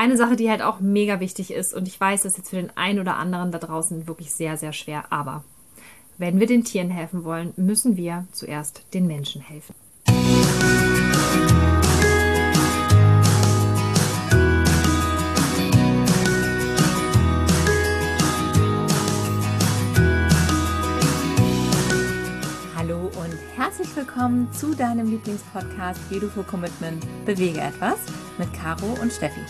Eine Sache, die halt auch mega wichtig ist, und ich weiß, das ist jetzt für den einen oder anderen da draußen wirklich sehr, sehr schwer, aber wenn wir den Tieren helfen wollen, müssen wir zuerst den Menschen helfen. Hallo und herzlich willkommen zu deinem Lieblingspodcast Beautiful Commitment Bewege etwas mit Caro und Steffi.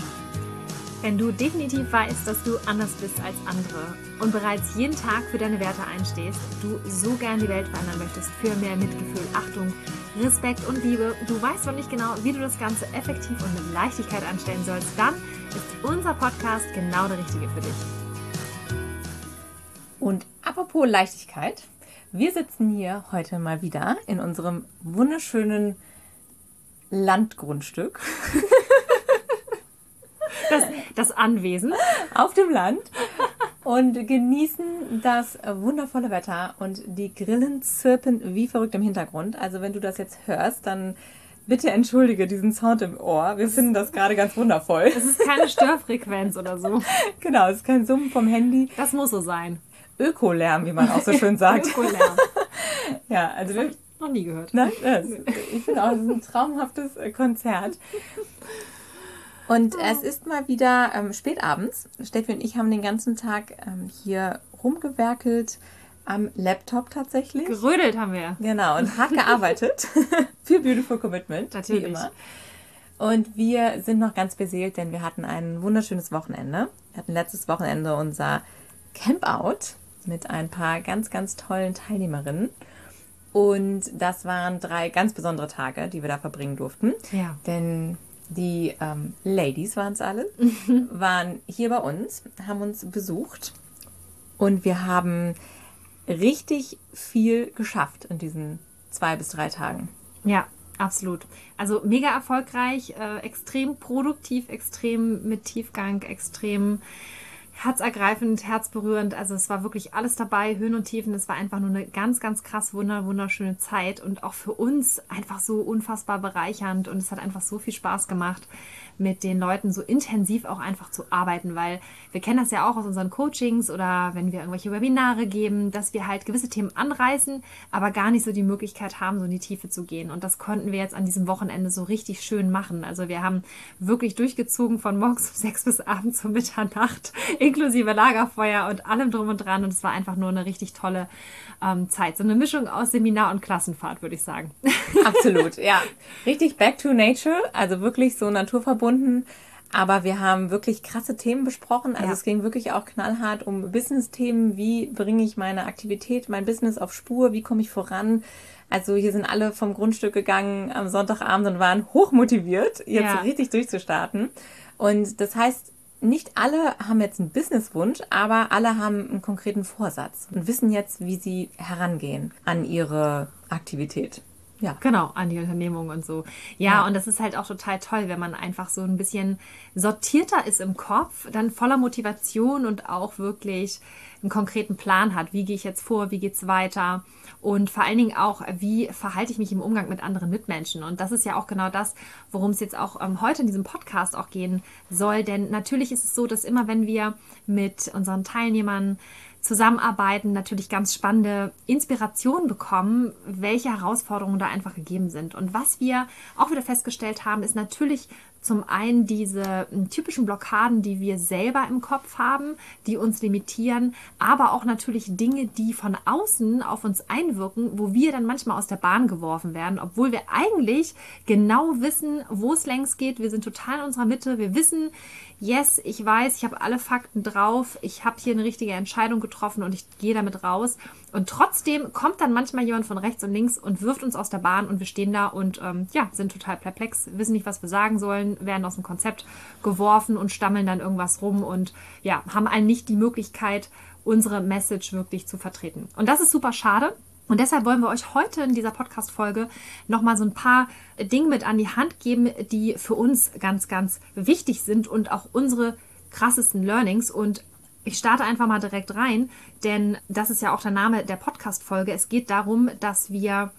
Wenn du definitiv weißt, dass du anders bist als andere und bereits jeden Tag für deine Werte einstehst, du so gern die Welt verändern möchtest für mehr Mitgefühl, Achtung, Respekt und Liebe, du weißt noch nicht genau, wie du das Ganze effektiv und mit Leichtigkeit anstellen sollst, dann ist unser Podcast genau der richtige für dich. Und apropos Leichtigkeit, wir sitzen hier heute mal wieder in unserem wunderschönen Landgrundstück. Das, das Anwesen. auf dem Land und genießen das wundervolle Wetter und die Grillen zirpen wie verrückt im Hintergrund. Also wenn du das jetzt hörst, dann bitte entschuldige diesen Sound im Ohr. Wir finden das gerade ganz wundervoll. Es ist keine Störfrequenz oder so. Genau, es ist kein Summen vom Handy. Das muss so sein. Ökolärm, wie man auch so schön sagt. Ökolärm. Ja, also wir, Noch nie gehört. Nein, ich finde auch, es ist ein traumhaftes Konzert. Und es ist mal wieder ähm, spät abends. Steffi und ich haben den ganzen Tag ähm, hier rumgewerkelt am Laptop tatsächlich. Gerödelt haben wir. Genau, und hart gearbeitet für Beautiful Commitment. Natürlich. Wie immer. Und wir sind noch ganz beseelt, denn wir hatten ein wunderschönes Wochenende. Wir hatten letztes Wochenende unser Campout mit ein paar ganz, ganz tollen Teilnehmerinnen. Und das waren drei ganz besondere Tage, die wir da verbringen durften. Ja. Denn die ähm, Ladies waren es alle, waren hier bei uns, haben uns besucht und wir haben richtig viel geschafft in diesen zwei bis drei Tagen. Ja, absolut. Also mega erfolgreich, äh, extrem produktiv, extrem mit Tiefgang, extrem herzergreifend, herzberührend. Also es war wirklich alles dabei, Höhen und Tiefen. Es war einfach nur eine ganz, ganz krass wunder, wunderschöne Zeit und auch für uns einfach so unfassbar bereichernd und es hat einfach so viel Spaß gemacht, mit den Leuten so intensiv auch einfach zu arbeiten, weil wir kennen das ja auch aus unseren Coachings oder wenn wir irgendwelche Webinare geben, dass wir halt gewisse Themen anreißen, aber gar nicht so die Möglichkeit haben, so in die Tiefe zu gehen. Und das konnten wir jetzt an diesem Wochenende so richtig schön machen. Also wir haben wirklich durchgezogen von morgens um sechs bis abends um Mitternacht, inklusive Lagerfeuer und allem drum und dran. Und es war einfach nur eine richtig tolle ähm, Zeit. So eine Mischung aus Seminar und Klassenfahrt, würde ich sagen. Absolut, ja. Richtig back to nature, also wirklich so naturverbunden. Aber wir haben wirklich krasse Themen besprochen. Also Ja. es ging wirklich auch knallhart um Business-Themen. Wie bringe ich meine Aktivität, mein Business auf Spur? Wie komme ich voran? Also hier sind alle vom Grundstück gegangen am Sonntagabend und waren hochmotiviert, jetzt Ja. richtig durchzustarten. Und das heißt, nicht alle haben jetzt einen Businesswunsch, aber alle haben einen konkreten Vorsatz und wissen jetzt, wie sie herangehen an ihre Aktivität. Ja. Genau, an die Unternehmung und so. Ja, Ja. und das ist halt auch total toll, wenn man einfach so ein bisschen sortierter ist im Kopf, dann voller Motivation und auch wirklich einen konkreten Plan hat. Wie gehe ich jetzt vor? Wie geht's weiter? Und vor allen Dingen auch, wie verhalte ich mich im Umgang mit anderen Mitmenschen? Und das ist ja auch genau das, worum es jetzt auch ähm, heute in diesem Podcast auch gehen soll. Denn natürlich ist es so, dass immer wenn wir mit unseren Teilnehmern zusammenarbeiten, natürlich ganz spannende Inspiration bekommen, welche Herausforderungen da einfach gegeben sind. Und was wir auch wieder festgestellt haben, ist natürlich zum einen diese m, typischen Blockaden, die wir selber im Kopf haben, die uns limitieren, aber auch natürlich Dinge, die von außen auf uns einwirken, wo wir dann manchmal aus der Bahn geworfen werden, obwohl wir eigentlich genau wissen, wo es längst geht. Wir sind total in unserer Mitte. Wir wissen, yes, ich weiß, ich habe alle Fakten drauf, ich habe hier eine richtige Entscheidung getroffen und ich gehe damit raus. Und trotzdem kommt dann manchmal jemand von rechts und links und wirft uns aus der Bahn und wir stehen da und ähm, ja, sind total perplex, wissen nicht, was wir sagen sollen, werden aus dem Konzept geworfen und stammeln dann irgendwas rum und ja, haben einen nicht die Möglichkeit, unsere Message wirklich zu vertreten. Und das ist super schade. Und deshalb wollen wir euch heute in dieser Podcast-Folge nochmal so ein paar Dinge mit an die Hand geben, die für uns ganz, ganz wichtig sind und auch unsere krassesten Learnings. Und ich starte einfach mal direkt rein, denn das ist ja auch der Name der Podcast-Folge. Es geht darum, dass wir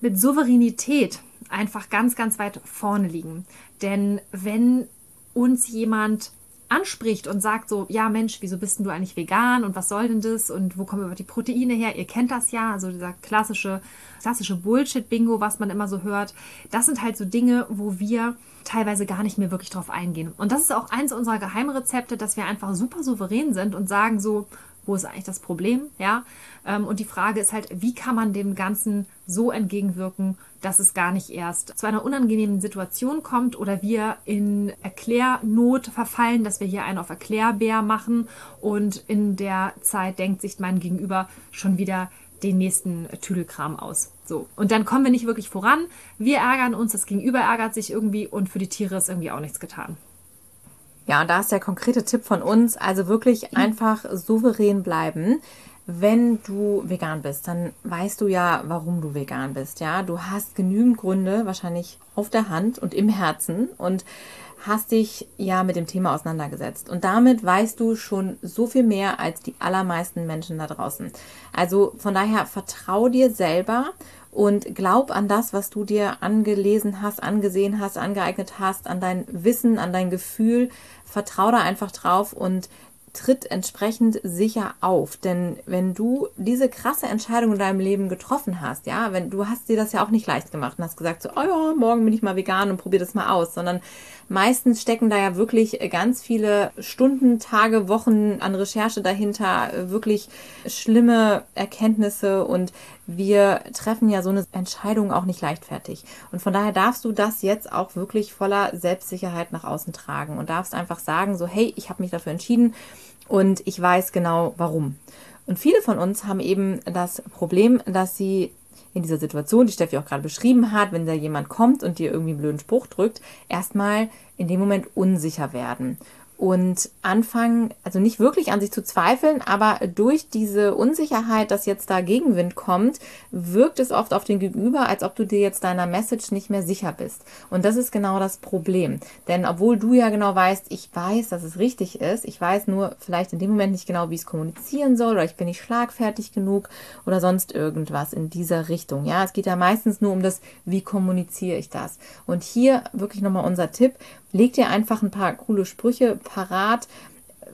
mit Souveränität einfach ganz, ganz weit vorne liegen. Denn wenn uns jemand anspricht und sagt so, ja Mensch, wieso bist denn du eigentlich vegan und was soll denn das und wo kommen überhaupt die Proteine her? Ihr kennt das ja, also dieser klassische, klassische Bullshit-Bingo, was man immer so hört. Das sind halt so Dinge, wo wir teilweise gar nicht mehr wirklich drauf eingehen. Und das ist auch eins unserer Geheimrezepte, dass wir einfach super souverän sind und sagen so, wo ist eigentlich das Problem, ja? Ähm, und die Frage ist halt, wie kann man dem Ganzen so entgegenwirken, dass es gar nicht erst zu einer unangenehmen Situation kommt oder wir in Erklärnot verfallen, dass wir hier einen auf Erklärbär machen und in der Zeit denkt sich mein Gegenüber schon wieder den nächsten Tüdelkram aus. So. Und dann kommen wir nicht wirklich voran. Wir ärgern uns, das Gegenüber ärgert sich irgendwie und für die Tiere ist irgendwie auch nichts getan. Ja, und da ist der konkrete Tipp von uns, also wirklich einfach souverän bleiben. Wenn du vegan bist, dann weißt du ja, warum du vegan bist. Ja, du hast genügend Gründe wahrscheinlich auf der Hand und im Herzen und hast dich ja mit dem Thema auseinandergesetzt. Und damit weißt du schon so viel mehr als die allermeisten Menschen da draußen. Also von daher vertrau dir selber und glaub an das, was du dir angelesen hast, angesehen hast, angeeignet hast, an dein Wissen, an dein Gefühl. Vertrau da einfach drauf und tritt entsprechend sicher auf. Denn wenn du diese krasse Entscheidung in deinem Leben getroffen hast, ja, wenn du hast dir das ja auch nicht leicht gemacht und hast gesagt, so, oh ja, morgen bin ich mal vegan und probier das mal aus, sondern meistens stecken da ja wirklich ganz viele Stunden, Tage, Wochen an Recherche dahinter, wirklich schlimme Erkenntnisse und wir treffen ja so eine Entscheidung auch nicht leichtfertig. Und von daher darfst du das jetzt auch wirklich voller Selbstsicherheit nach außen tragen und darfst einfach sagen, so, hey, ich habe mich dafür entschieden und ich weiß genau warum. Und viele von uns haben eben das Problem, dass sie in dieser Situation, die Steffi auch gerade beschrieben hat, wenn da jemand kommt und dir irgendwie einen blöden Spruch drückt, erstmal in dem Moment unsicher werden und anfangen, also nicht wirklich an sich zu zweifeln, aber durch diese Unsicherheit, dass jetzt da Gegenwind kommt, wirkt es oft auf den Gegenüber, als ob du dir jetzt deiner Message nicht mehr sicher bist. Und das ist genau das Problem. Denn obwohl du ja genau weißt, ich weiß, dass es richtig ist, ich weiß nur vielleicht in dem Moment nicht genau, wie ich es kommunizieren soll oder ich bin nicht schlagfertig genug oder sonst irgendwas in dieser Richtung. Ja, es geht ja meistens nur um das, wie kommuniziere ich das. Und hier wirklich nochmal unser Tipp, leg dir einfach ein paar coole Sprüche parat.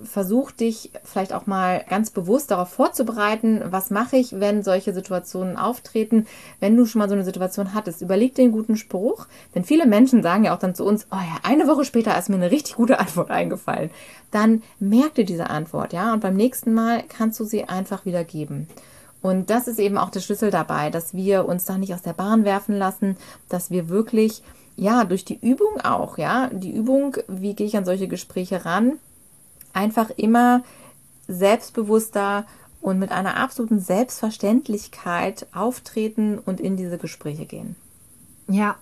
Versuch dich vielleicht auch mal ganz bewusst darauf vorzubereiten, was mache ich, wenn solche Situationen auftreten. Wenn du schon mal so eine Situation hattest, überleg dir einen guten Spruch. Denn viele Menschen sagen ja auch dann zu uns, oh ja, eine Woche später ist mir eine richtig gute Antwort eingefallen. Dann merk dir diese Antwort, ja, und beim nächsten Mal kannst du sie einfach wieder geben. Und das ist eben auch der Schlüssel dabei, dass wir uns da nicht aus der Bahn werfen lassen, dass wir wirklich ja, durch die Übung auch, ja, die Übung, wie gehe ich an solche Gespräche ran, einfach immer selbstbewusster und mit einer absoluten Selbstverständlichkeit auftreten und in diese Gespräche gehen. Ja,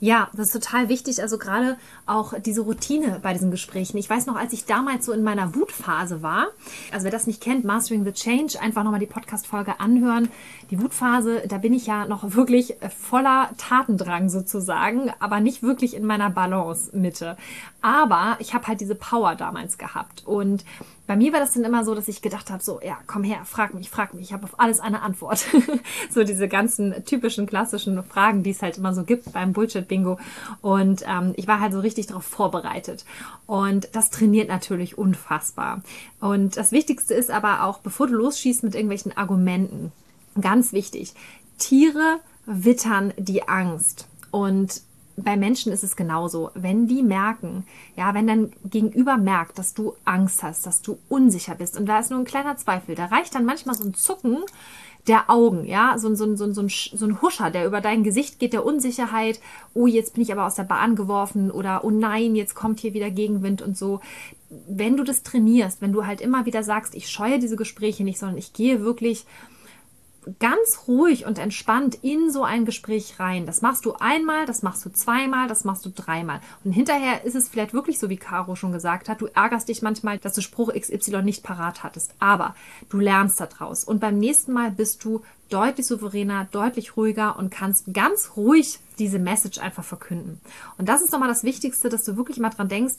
ja, das ist total wichtig. Also gerade auch diese Routine bei diesen Gesprächen. Ich weiß noch, als ich damals so in meiner Wutphase war, also wer das nicht kennt, Mastering the Change, einfach nochmal die Podcast-Folge anhören. Die Wutphase, da bin ich ja noch wirklich voller Tatendrang sozusagen, aber nicht wirklich in meiner Balance-Mitte. Aber ich habe halt diese Power damals gehabt und bei mir war das dann immer so, dass ich gedacht habe, so, ja, komm her, frag mich, frag mich, ich habe auf alles eine Antwort. so diese ganzen typischen klassischen Fragen, die es halt immer so gibt beim Bullshit-Bingo. Und ähm, ich war halt so richtig darauf vorbereitet. Und das trainiert natürlich unfassbar. Und das Wichtigste ist aber auch, bevor du losschießt mit irgendwelchen Argumenten, ganz wichtig, Tiere wittern die Angst. Und bei Menschen ist es genauso. Wenn die merken, ja, wenn dein Gegenüber merkt, dass du Angst hast, dass du unsicher bist und da ist nur ein kleiner Zweifel, da reicht dann manchmal so ein Zucken der Augen, ja, so, so, so, so, ein, so ein Huscher, der über dein Gesicht geht, der Unsicherheit, oh, jetzt bin ich aber aus der Bahn geworfen oder oh nein, jetzt kommt hier wieder Gegenwind und so. Wenn du das trainierst, wenn du halt immer wieder sagst, ich scheue diese Gespräche nicht, sondern ich gehe wirklich ganz ruhig und entspannt in so ein Gespräch rein. Das machst du einmal, das machst du zweimal, das machst du dreimal. Und hinterher ist es vielleicht wirklich so, wie Caro schon gesagt hat, du ärgerst dich manchmal, dass du Spruch XY nicht parat hattest. Aber du lernst daraus. Und beim nächsten Mal bist du deutlich souveräner, deutlich ruhiger und kannst ganz ruhig diese Message einfach verkünden. Und das ist nochmal das Wichtigste, dass du wirklich mal dran denkst,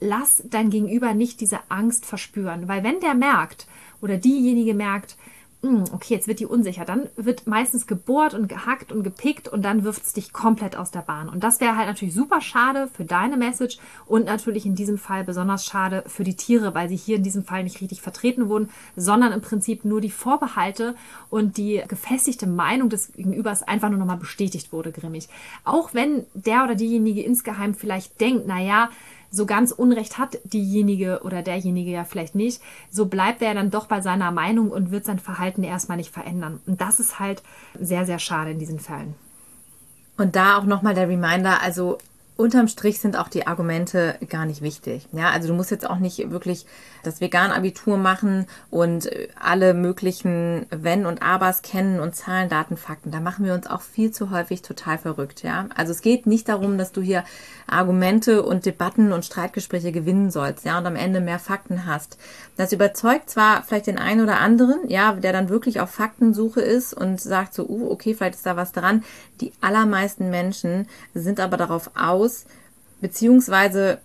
lass dein Gegenüber nicht diese Angst verspüren. Weil wenn der merkt oder diejenige merkt, okay, jetzt wird die unsicher. Dann wird meistens gebohrt und gehackt und gepickt und dann wirft es dich komplett aus der Bahn. Und das wäre halt natürlich super schade für deine Message und natürlich in diesem Fall besonders schade für die Tiere, weil sie hier in diesem Fall nicht richtig vertreten wurden, sondern im Prinzip nur die Vorbehalte und die gefestigte Meinung des Gegenübers einfach nur nochmal bestätigt wurde, grimmig. Auch wenn der oder diejenige insgeheim vielleicht denkt, naja, so ganz Unrecht hat diejenige oder derjenige ja vielleicht nicht, so bleibt er dann doch bei seiner Meinung und wird sein Verhalten erstmal nicht verändern. Und das ist halt sehr, sehr schade in diesen Fällen. Und da auch nochmal der Reminder, also unterm Strich sind auch die Argumente gar nicht wichtig. Ja, also du musst jetzt auch nicht wirklich das Vegan-Abitur machen und alle möglichen Wenn und Abers kennen und Zahlen, Daten, Fakten. Da machen wir uns auch viel zu häufig total verrückt. Ja, also es geht nicht darum, dass du hier Argumente und Debatten und Streitgespräche gewinnen sollst. Ja, und am Ende mehr Fakten hast. Das überzeugt zwar vielleicht den einen oder anderen, ja, der dann wirklich auf Faktensuche ist und sagt so, uh, okay, vielleicht ist da was dran. Die allermeisten Menschen sind aber darauf aus, aus, beziehungsweise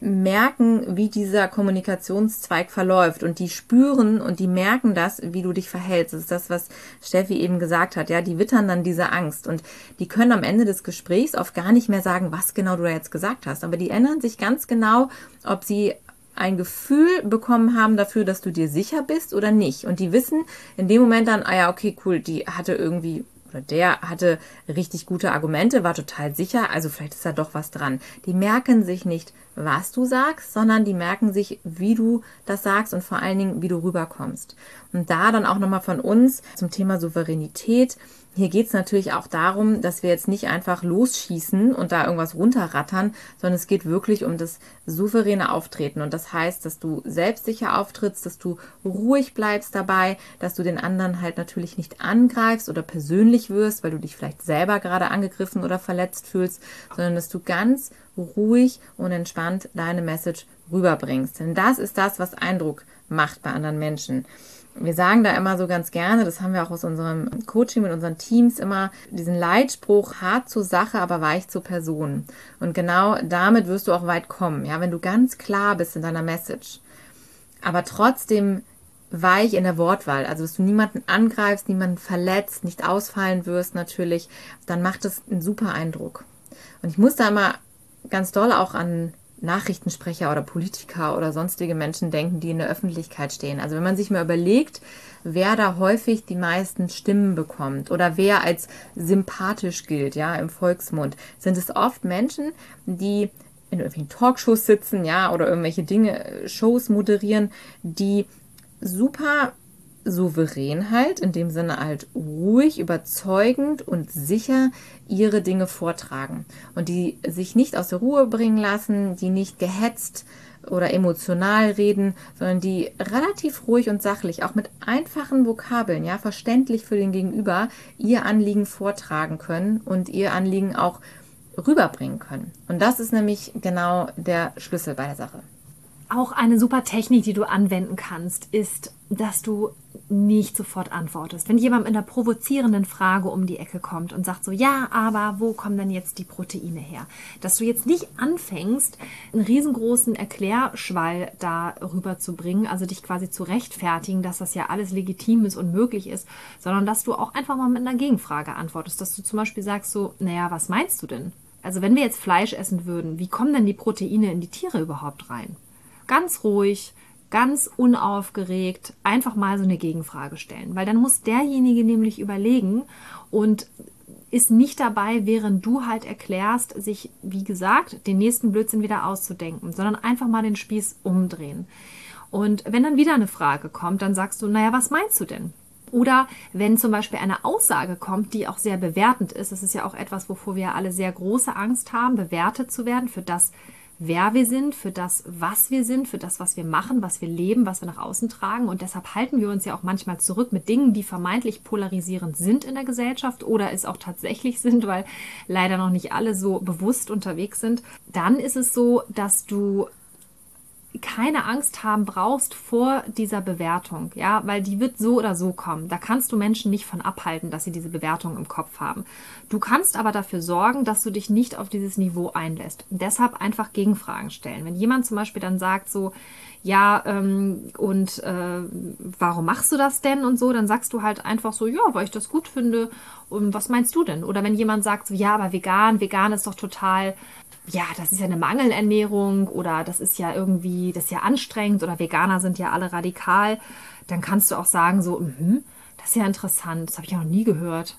merken, wie dieser Kommunikationszweig verläuft und die spüren und die merken das, wie du dich verhältst. Das ist das, was Steffi eben gesagt hat. Ja, die wittern dann diese Angst und die können am Ende des Gesprächs oft gar nicht mehr sagen, was genau du da jetzt gesagt hast. Aber die ändern sich ganz genau, ob sie ein Gefühl bekommen haben dafür, dass du dir sicher bist oder nicht. Und die wissen in dem Moment dann, ah ja, okay, cool, die hatte irgendwie oder der hatte richtig gute Argumente, war total sicher, also vielleicht ist da doch was dran. Die merken sich nicht, was du sagst, sondern die merken sich, wie du das sagst und vor allen Dingen, wie du rüberkommst. Und da dann auch nochmal von uns zum Thema Souveränität. Hier geht es natürlich auch darum, dass wir jetzt nicht einfach losschießen und da irgendwas runterrattern, sondern es geht wirklich um das souveräne Auftreten. Und das heißt, dass du selbstsicher auftrittst, dass du ruhig bleibst dabei, dass du den anderen halt natürlich nicht angreifst oder persönlich wirst, weil du dich vielleicht selber gerade angegriffen oder verletzt fühlst, sondern dass du ganz ruhig und entspannt deine Message rüberbringst. Denn das ist das, was Eindruck macht bei anderen Menschen. Wir sagen da immer so ganz gerne, das haben wir auch aus unserem Coaching mit unseren Teams immer, diesen Leitspruch hart zur Sache, aber weich zur Person. Und genau damit wirst du auch weit kommen, ja, wenn du ganz klar bist in deiner Message, aber trotzdem weich in der Wortwahl, also dass du niemanden angreifst, niemanden verletzt, nicht ausfallen wirst natürlich, dann macht das einen super Eindruck. Und ich muss da immer ganz doll auch an Nachrichtensprecher oder Politiker oder sonstige Menschen denken, die in der Öffentlichkeit stehen. Also wenn man sich mal überlegt, wer da häufig die meisten Stimmen bekommt oder wer als sympathisch gilt, ja, im Volksmund, sind es oft Menschen, die in irgendwelchen Talkshows sitzen, ja, oder irgendwelche Dinge, äh, Shows moderieren, die super souverän halt, in dem Sinne halt ruhig, überzeugend und sicher ihre Dinge vortragen und die sich nicht aus der Ruhe bringen lassen, die nicht gehetzt oder emotional reden, sondern die relativ ruhig und sachlich, auch mit einfachen Vokabeln, ja, verständlich für den Gegenüber, ihr Anliegen vortragen können und ihr Anliegen auch rüberbringen können. Und das ist nämlich genau der Schlüssel bei der Sache. Auch eine super Technik, die du anwenden kannst, ist, dass du nicht sofort antwortest. Wenn jemand mit einer provozierenden Frage um die Ecke kommt und sagt so, ja, aber wo kommen denn jetzt die Proteine her? Dass du jetzt nicht anfängst, einen riesengroßen Erklärschwall darüber zu bringen, also dich quasi zu rechtfertigen, dass das ja alles legitim ist und möglich ist, sondern dass du auch einfach mal mit einer Gegenfrage antwortest, dass du zum Beispiel sagst so, naja, was meinst du denn? Also wenn wir jetzt Fleisch essen würden, wie kommen denn die Proteine in die Tiere überhaupt rein? Ganz ruhig, ganz unaufgeregt einfach mal so eine Gegenfrage stellen. Weil dann muss derjenige nämlich überlegen und ist nicht dabei, während du halt erklärst, sich, wie gesagt, den nächsten Blödsinn wieder auszudenken, sondern einfach mal den Spieß umdrehen. Und wenn dann wieder eine Frage kommt, dann sagst du, naja, was meinst du denn? Oder wenn zum Beispiel eine Aussage kommt, die auch sehr bewertend ist, das ist ja auch etwas, wovor wir alle sehr große Angst haben, bewertet zu werden für das, wer wir sind, für das, was wir sind, für das, was wir machen, was wir leben, was wir nach außen tragen. Und deshalb halten wir uns ja auch manchmal zurück mit Dingen, die vermeintlich polarisierend sind in der Gesellschaft oder es auch tatsächlich sind, weil leider noch nicht alle so bewusst unterwegs sind. Dann ist es so, dass du keine Angst haben brauchst vor dieser Bewertung, ja, weil die wird so oder so kommen. Da kannst du Menschen nicht von abhalten, dass sie diese Bewertung im Kopf haben. Du kannst aber dafür sorgen, dass du dich nicht auf dieses Niveau einlässt. Deshalb einfach Gegenfragen stellen. Wenn jemand zum Beispiel dann sagt so, ja, ähm, und äh, warum machst du das denn und so, dann sagst du halt einfach so, ja, weil ich das gut finde. Und was meinst du denn? Oder wenn jemand sagt so, ja, aber vegan, vegan ist doch total ja, das ist ja eine Mangelernährung oder das ist ja irgendwie, das ist ja anstrengend oder Veganer sind ja alle radikal, dann kannst du auch sagen so, mh, das ist ja interessant, das habe ich ja noch nie gehört.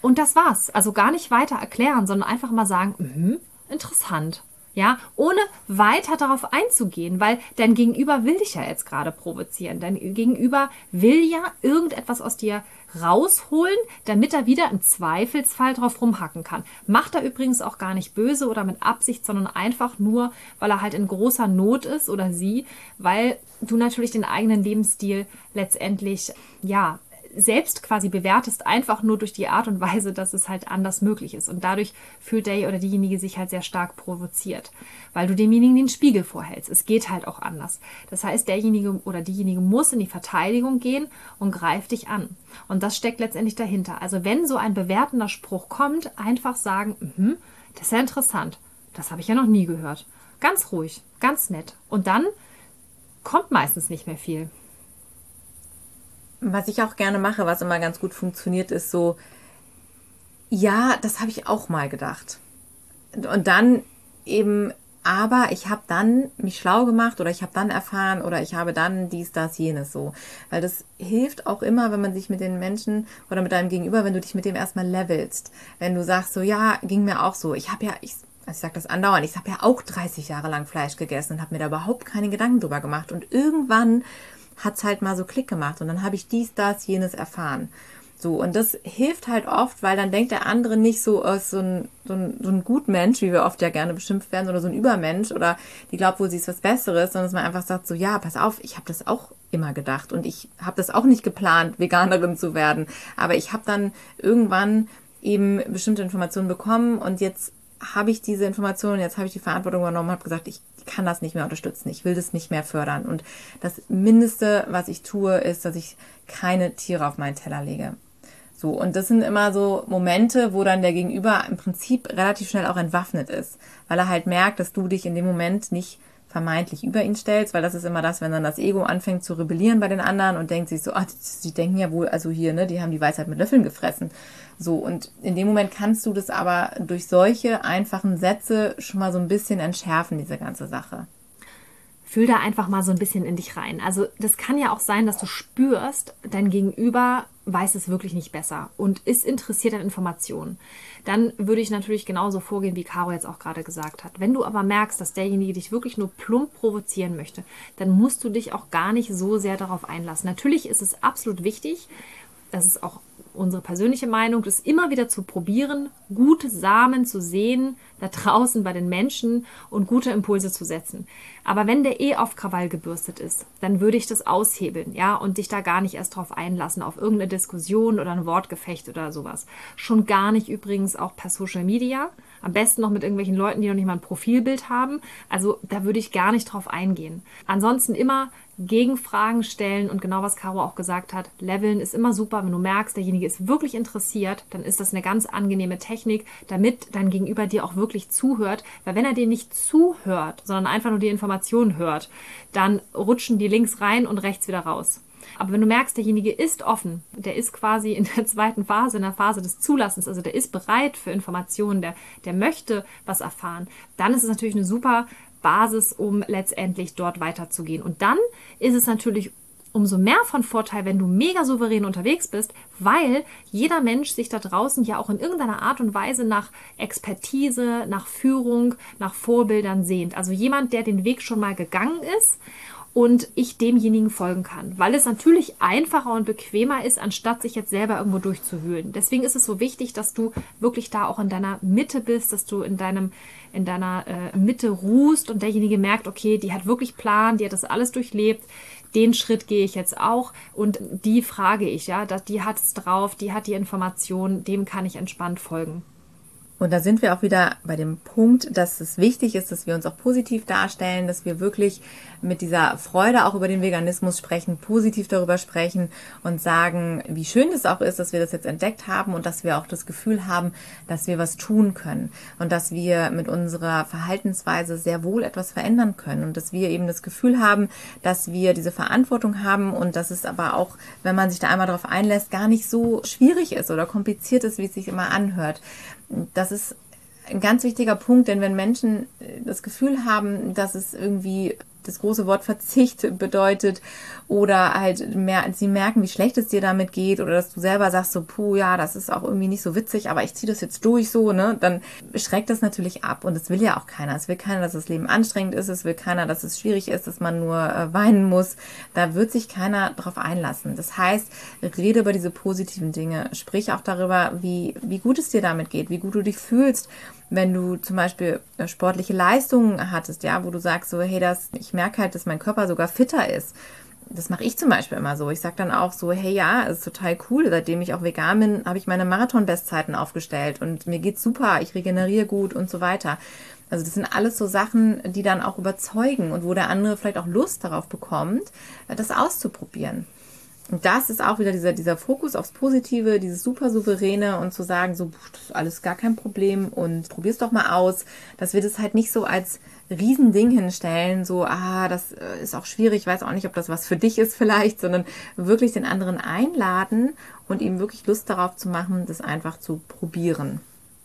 Und das war's. Also gar nicht weiter erklären, sondern einfach mal sagen, mh, interessant. Ja, ohne weiter darauf einzugehen, weil dein Gegenüber will dich ja jetzt gerade provozieren. Dein Gegenüber will ja irgendetwas aus dir rausholen, damit er wieder im Zweifelsfall drauf rumhacken kann. Macht er übrigens auch gar nicht böse oder mit Absicht, sondern einfach nur, weil er halt in großer Not ist oder sie, weil du natürlich den eigenen Lebensstil letztendlich, ja, selbst quasi bewertest, einfach nur durch die Art und Weise, dass es halt anders möglich ist. Und dadurch fühlt der oder diejenige sich halt sehr stark provoziert, weil du demjenigen den Spiegel vorhältst. Es geht halt auch anders. Das heißt, derjenige oder diejenige muss in die Verteidigung gehen und greift dich an. Und das steckt letztendlich dahinter. Also wenn so ein bewertender Spruch kommt, einfach sagen, mm das ist ja interessant. Das habe ich ja noch nie gehört. Ganz ruhig, ganz nett. Und dann kommt meistens nicht mehr viel. Was ich auch gerne mache, was immer ganz gut funktioniert, ist so, ja, das habe ich auch mal gedacht. Und dann eben, aber ich habe dann mich schlau gemacht oder ich habe dann erfahren oder ich habe dann dies, das, jenes so. Weil das hilft auch immer, wenn man sich mit den Menschen oder mit deinem Gegenüber, wenn du dich mit dem erstmal levelst. Wenn du sagst so, ja, ging mir auch so. Ich habe ja, ich, also ich sage das andauernd, ich habe ja auch 30 Jahre lang Fleisch gegessen und habe mir da überhaupt keine Gedanken drüber gemacht. Und irgendwann hat es halt mal so Klick gemacht und dann habe ich dies, das, jenes erfahren. So, und das hilft halt oft, weil dann denkt der andere nicht so aus so ein, so ein, so ein Gutmensch, wie wir oft ja gerne beschimpft werden, oder so ein Übermensch, oder die glaubt wohl, sie ist was Besseres, sondern dass man einfach sagt so, ja, pass auf, ich habe das auch immer gedacht und ich habe das auch nicht geplant, Veganerin zu werden, aber ich habe dann irgendwann eben bestimmte Informationen bekommen und jetzt habe ich diese Informationen, jetzt habe ich die Verantwortung übernommen habe gesagt, ich kann das nicht mehr unterstützen, ich will das nicht mehr fördern. Und das Mindeste, was ich tue, ist, dass ich keine Tiere auf meinen Teller lege. So, und das sind immer so Momente, wo dann der Gegenüber im Prinzip relativ schnell auch entwaffnet ist, weil er halt merkt, dass du dich in dem Moment nicht vermeintlich über ihn stellst, weil das ist immer das, wenn dann das Ego anfängt zu rebellieren bei den anderen und denkt sich so, ah, die denken ja wohl, also hier, ne, die haben die Weisheit mit Löffeln gefressen. So, und in dem Moment kannst du das aber durch solche einfachen Sätze schon mal so ein bisschen entschärfen, diese ganze Sache. Fühl da einfach mal so ein bisschen in dich rein. Also, das kann ja auch sein, dass du spürst, dein Gegenüber weiß es wirklich nicht besser und ist interessiert an Informationen. Dann würde ich natürlich genauso vorgehen, wie Caro jetzt auch gerade gesagt hat. Wenn du aber merkst, dass derjenige dich wirklich nur plump provozieren möchte, dann musst du dich auch gar nicht so sehr darauf einlassen. Natürlich ist es absolut wichtig, das ist auch unsere persönliche Meinung, das immer wieder zu probieren, gute Samen zu sehen da draußen bei den Menschen und gute Impulse zu setzen. Aber wenn der eh auf Krawall gebürstet ist, dann würde ich das aushebeln, ja, und dich da gar nicht erst drauf einlassen, auf irgendeine Diskussion oder ein Wortgefecht oder sowas. Schon gar nicht übrigens auch per Social Media. Am besten noch mit irgendwelchen Leuten, die noch nicht mal ein Profilbild haben. Also da würde ich gar nicht drauf eingehen. Ansonsten immer Gegenfragen stellen und genau was Caro auch gesagt hat, leveln ist immer super. Wenn du merkst, derjenige ist wirklich interessiert, dann ist das eine ganz angenehme Technik, damit dein Gegenüber dir auch wirklich zuhört. Weil wenn er dir nicht zuhört, sondern einfach nur die Informationen hört, dann rutschen die links rein und rechts wieder raus. Aber wenn du merkst, derjenige ist offen, der ist quasi in der zweiten Phase, in der Phase des Zulassens, also der ist bereit für Informationen, der, der möchte was erfahren, dann ist es natürlich eine super Basis, um letztendlich dort weiterzugehen. Und dann ist es natürlich umso mehr von Vorteil, wenn du mega souverän unterwegs bist, weil jeder Mensch sich da draußen ja auch in irgendeiner Art und Weise nach Expertise, nach Führung, nach Vorbildern sehnt. Also jemand, der den Weg schon mal gegangen ist und ich demjenigen folgen kann, weil es natürlich einfacher und bequemer ist, anstatt sich jetzt selber irgendwo durchzuwühlen. Deswegen ist es so wichtig, dass du wirklich da auch in deiner Mitte bist, dass du in deinem in deiner äh, Mitte ruhst und derjenige merkt, okay, die hat wirklich Plan, die hat das alles durchlebt. Den Schritt gehe ich jetzt auch und die frage ich, ja, die hat es drauf, die hat die Information, dem kann ich entspannt folgen. Und da sind wir auch wieder bei dem Punkt, dass es wichtig ist, dass wir uns auch positiv darstellen, dass wir wirklich mit dieser Freude auch über den Veganismus sprechen, positiv darüber sprechen und sagen, wie schön es auch ist, dass wir das jetzt entdeckt haben und dass wir auch das Gefühl haben, dass wir was tun können und dass wir mit unserer Verhaltensweise sehr wohl etwas verändern können und dass wir eben das Gefühl haben, dass wir diese Verantwortung haben und dass es aber auch, wenn man sich da einmal darauf einlässt, gar nicht so schwierig ist oder kompliziert ist, wie es sich immer anhört das ist ein ganz wichtiger Punkt, denn wenn Menschen das Gefühl haben, dass es irgendwie das große Wort Verzicht bedeutet oder halt mehr, sie merken, wie schlecht es dir damit geht oder dass du selber sagst so, puh, ja, das ist auch irgendwie nicht so witzig, aber ich ziehe das jetzt durch so, ne, dann schreckt das natürlich ab und es will ja auch keiner. Es will keiner, dass das Leben anstrengend ist, es will keiner, dass es schwierig ist, dass man nur äh, weinen muss. Da wird sich keiner drauf einlassen. Das heißt, rede über diese positiven Dinge, sprich auch darüber, wie, wie gut es dir damit geht, wie gut du dich fühlst wenn du zum Beispiel äh, sportliche Leistungen hattest, ja, wo du sagst so, hey, das, ich merke halt, dass mein Körper sogar fitter ist. Das mache ich zum Beispiel immer so. Ich sage dann auch so, hey ja, ist total cool. Seitdem ich auch vegan bin, habe ich meine Marathon-Bestzeiten aufgestellt und mir geht's super, ich regeneriere gut und so weiter. Also das sind alles so Sachen, die dann auch überzeugen und wo der andere vielleicht auch Lust darauf bekommt, äh, das auszuprobieren. Und das ist auch wieder dieser, dieser Fokus aufs Positive, dieses super souveräne und zu sagen, so, das ist alles gar kein Problem und probier's doch mal aus, dass wir das halt nicht so als Riesending hinstellen, so, ah, das äh, ist auch schwierig, ich weiß auch nicht, ob das was für dich ist vielleicht, sondern wirklich den anderen einladen und ihm wirklich Lust darauf zu machen, das einfach zu probieren.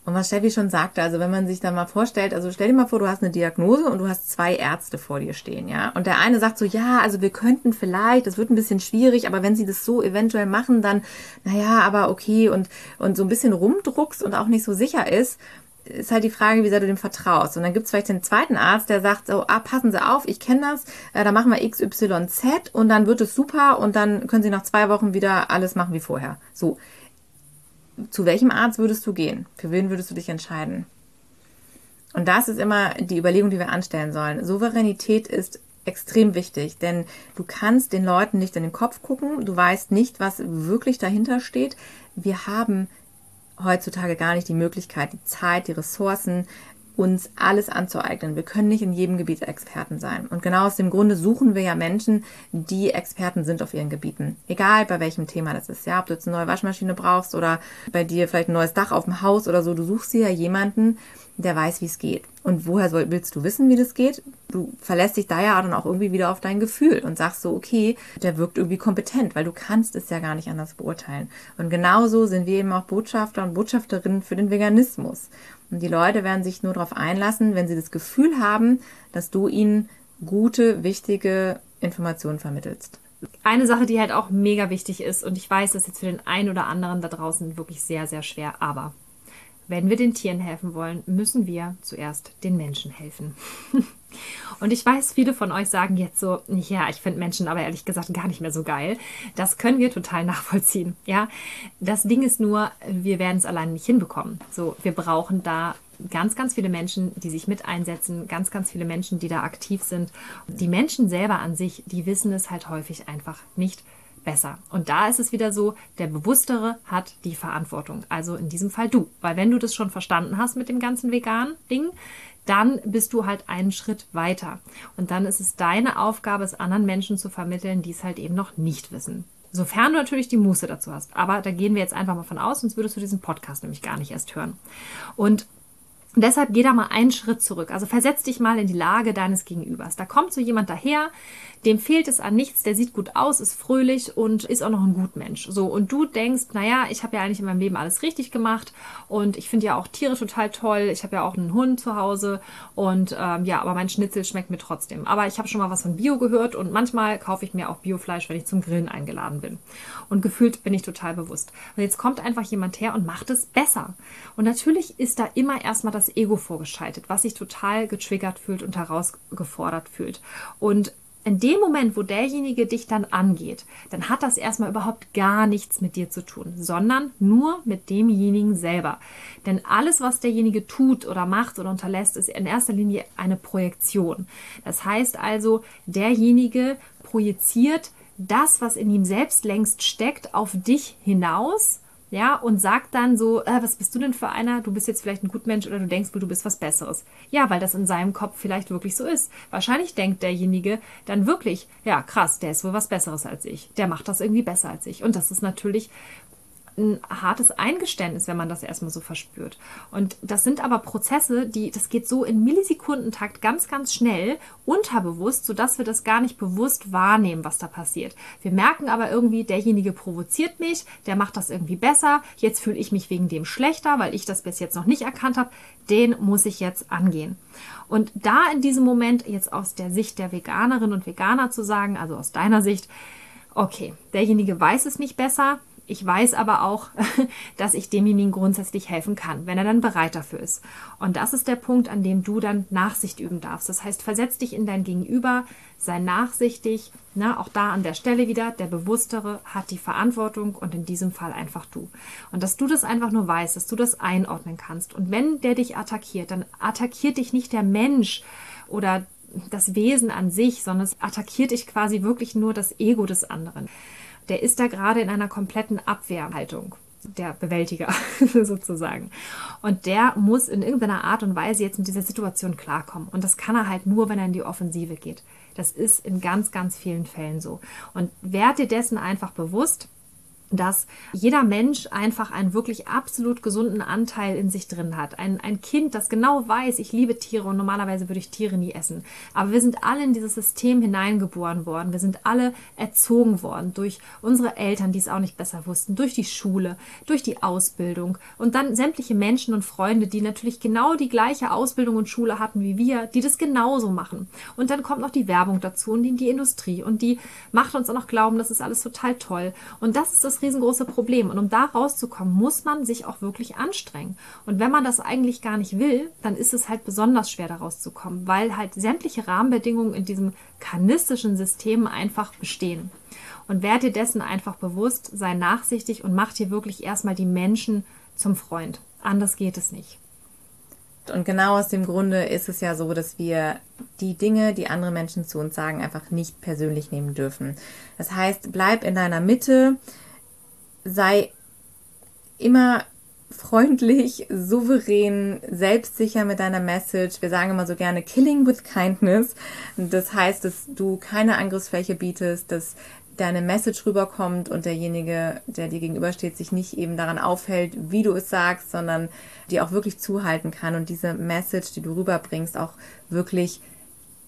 Und was Steffi schon sagte, also wenn man sich da mal vorstellt, also stell dir mal vor, du hast eine Diagnose und du hast zwei Ärzte vor dir stehen, ja. Und der eine sagt so, ja, also wir könnten vielleicht, das wird ein bisschen schwierig, aber wenn sie das so eventuell machen, dann, naja, aber okay, und, und so ein bisschen rumdruckst und auch nicht so sicher ist, ist halt die Frage, wie sehr du dem vertraust. Und dann gibt es vielleicht den zweiten Arzt, der sagt so, ah, passen Sie auf, ich kenne das, äh, da machen wir XYZ und dann wird es super und dann können Sie nach zwei Wochen wieder alles machen wie vorher. So zu welchem Arzt würdest du gehen? Für wen würdest du dich entscheiden? Und das ist immer die Überlegung, die wir anstellen sollen. Souveränität ist extrem wichtig, denn du kannst den Leuten nicht in den Kopf gucken, du weißt nicht, was wirklich dahinter steht. Wir haben heutzutage gar nicht die Möglichkeit, die Zeit, die Ressourcen, uns alles anzueignen. Wir können nicht in jedem Gebiet Experten sein. Und genau aus dem Grunde suchen wir ja Menschen, die Experten sind auf ihren Gebieten. Egal bei welchem Thema das ist. Ja, ob du jetzt eine neue Waschmaschine brauchst oder bei dir vielleicht ein neues Dach auf dem Haus oder so. Du suchst dir ja jemanden, der weiß, wie es geht. Und woher soll, willst du wissen, wie das geht? Du verlässt dich da ja dann auch irgendwie wieder auf dein Gefühl und sagst so, okay, der wirkt irgendwie kompetent, weil du kannst es ja gar nicht anders beurteilen. Und genauso sind wir eben auch Botschafter und Botschafterinnen für den Veganismus. Und die Leute werden sich nur darauf einlassen, wenn sie das Gefühl haben, dass du ihnen gute, wichtige Informationen vermittelst. Eine Sache, die halt auch mega wichtig ist, und ich weiß, das ist jetzt für den einen oder anderen da draußen wirklich sehr, sehr schwer, aber wenn wir den Tieren helfen wollen, müssen wir zuerst den Menschen helfen. Und ich weiß, viele von euch sagen jetzt so, ja, ich finde Menschen aber ehrlich gesagt gar nicht mehr so geil. Das können wir total nachvollziehen. Ja, das Ding ist nur, wir werden es alleine nicht hinbekommen. So, wir brauchen da ganz, ganz viele Menschen, die sich mit einsetzen, ganz, ganz viele Menschen, die da aktiv sind. Die Menschen selber an sich, die wissen es halt häufig einfach nicht besser. Und da ist es wieder so, der Bewusstere hat die Verantwortung. Also in diesem Fall du. Weil wenn du das schon verstanden hast mit dem ganzen veganen Ding, dann bist du halt einen Schritt weiter. Und dann ist es deine Aufgabe, es anderen Menschen zu vermitteln, die es halt eben noch nicht wissen. Sofern du natürlich die Muße dazu hast. Aber da gehen wir jetzt einfach mal von aus, sonst würdest du diesen Podcast nämlich gar nicht erst hören. Und deshalb geh da mal einen Schritt zurück. Also versetz dich mal in die Lage deines Gegenübers. Da kommt so jemand daher, dem fehlt es an nichts, der sieht gut aus, ist fröhlich und ist auch noch ein Gutmensch. So, und du denkst, naja, ich habe ja eigentlich in meinem Leben alles richtig gemacht und ich finde ja auch Tiere total toll. Ich habe ja auch einen Hund zu Hause und ähm, ja, aber mein Schnitzel schmeckt mir trotzdem. Aber ich habe schon mal was von Bio gehört und manchmal kaufe ich mir auch Biofleisch, wenn ich zum Grillen eingeladen bin. Und gefühlt bin ich total bewusst. Und jetzt kommt einfach jemand her und macht es besser. Und natürlich ist da immer erstmal das Ego vorgeschaltet, was sich total getriggert fühlt und herausgefordert fühlt. Und in dem Moment, wo derjenige dich dann angeht, dann hat das erstmal überhaupt gar nichts mit dir zu tun, sondern nur mit demjenigen selber. Denn alles, was derjenige tut oder macht oder unterlässt, ist in erster Linie eine Projektion. Das heißt also, derjenige projiziert das, was in ihm selbst längst steckt, auf dich hinaus ja, und sagt dann so, äh, was bist du denn für einer? Du bist jetzt vielleicht ein Gutmensch oder du denkst, du bist was Besseres. Ja, weil das in seinem Kopf vielleicht wirklich so ist. Wahrscheinlich denkt derjenige dann wirklich, ja, krass, der ist wohl was Besseres als ich. Der macht das irgendwie besser als ich. Und das ist natürlich ein hartes Eingeständnis, wenn man das erstmal so verspürt. Und das sind aber Prozesse, die, das geht so in Millisekundentakt ganz, ganz schnell, unterbewusst, sodass wir das gar nicht bewusst wahrnehmen, was da passiert. Wir merken aber irgendwie, derjenige provoziert mich, der macht das irgendwie besser, jetzt fühle ich mich wegen dem schlechter, weil ich das bis jetzt noch nicht erkannt habe, den muss ich jetzt angehen. Und da in diesem Moment jetzt aus der Sicht der Veganerin und Veganer zu sagen, also aus deiner Sicht, okay, derjenige weiß es nicht besser, ich weiß aber auch, dass ich demjenigen grundsätzlich helfen kann, wenn er dann bereit dafür ist. Und das ist der Punkt, an dem du dann Nachsicht üben darfst. Das heißt, versetz dich in dein Gegenüber, sei nachsichtig. Na, auch da an der Stelle wieder, der Bewusstere hat die Verantwortung und in diesem Fall einfach du. Und dass du das einfach nur weißt, dass du das einordnen kannst. Und wenn der dich attackiert, dann attackiert dich nicht der Mensch oder das Wesen an sich, sondern es attackiert dich quasi wirklich nur das Ego des anderen der ist da gerade in einer kompletten Abwehrhaltung der Bewältiger sozusagen. Und der muss in irgendeiner Art und Weise jetzt mit dieser Situation klarkommen. Und das kann er halt nur, wenn er in die Offensive geht. Das ist in ganz, ganz vielen Fällen so. Und werd dir dessen einfach bewusst, dass jeder Mensch einfach einen wirklich absolut gesunden Anteil in sich drin hat. Ein, ein Kind, das genau weiß, ich liebe Tiere und normalerweise würde ich Tiere nie essen. Aber wir sind alle in dieses System hineingeboren worden. Wir sind alle erzogen worden durch unsere Eltern, die es auch nicht besser wussten, durch die Schule, durch die Ausbildung und dann sämtliche Menschen und Freunde, die natürlich genau die gleiche Ausbildung und Schule hatten wie wir, die das genauso machen. Und dann kommt noch die Werbung dazu und die, die Industrie und die macht uns auch noch glauben, das ist alles total toll. Und das ist das riesengroße Problem. Und um da rauszukommen, muss man sich auch wirklich anstrengen. Und wenn man das eigentlich gar nicht will, dann ist es halt besonders schwer, da rauszukommen, weil halt sämtliche Rahmenbedingungen in diesem kanistischen System einfach bestehen. Und werd dir dessen einfach bewusst, sei nachsichtig und mach dir wirklich erstmal die Menschen zum Freund. Anders geht es nicht. Und genau aus dem Grunde ist es ja so, dass wir die Dinge, die andere Menschen zu uns sagen, einfach nicht persönlich nehmen dürfen. Das heißt, bleib in deiner Mitte, sei immer freundlich, souverän, selbstsicher mit deiner Message. Wir sagen immer so gerne killing with kindness. Das heißt, dass du keine Angriffsfläche bietest, dass deine Message rüberkommt und derjenige, der dir gegenübersteht, sich nicht eben daran aufhält, wie du es sagst, sondern dir auch wirklich zuhalten kann und diese Message, die du rüberbringst, auch wirklich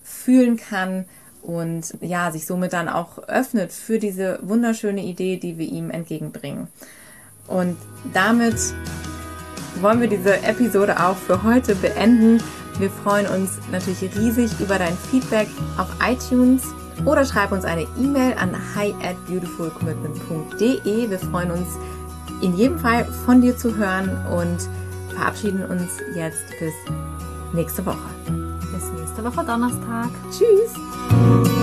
fühlen kann und ja, sich somit dann auch öffnet für diese wunderschöne Idee, die wir ihm entgegenbringen. Und damit wollen wir diese Episode auch für heute beenden. Wir freuen uns natürlich riesig über dein Feedback auf iTunes oder schreib uns eine E-Mail an hi at beautifulcommitment.de. Wir freuen uns in jedem Fall von dir zu hören und verabschieden uns jetzt bis nächste Woche. Bis nächste Woche Donnerstag. Tschüss! 嗯。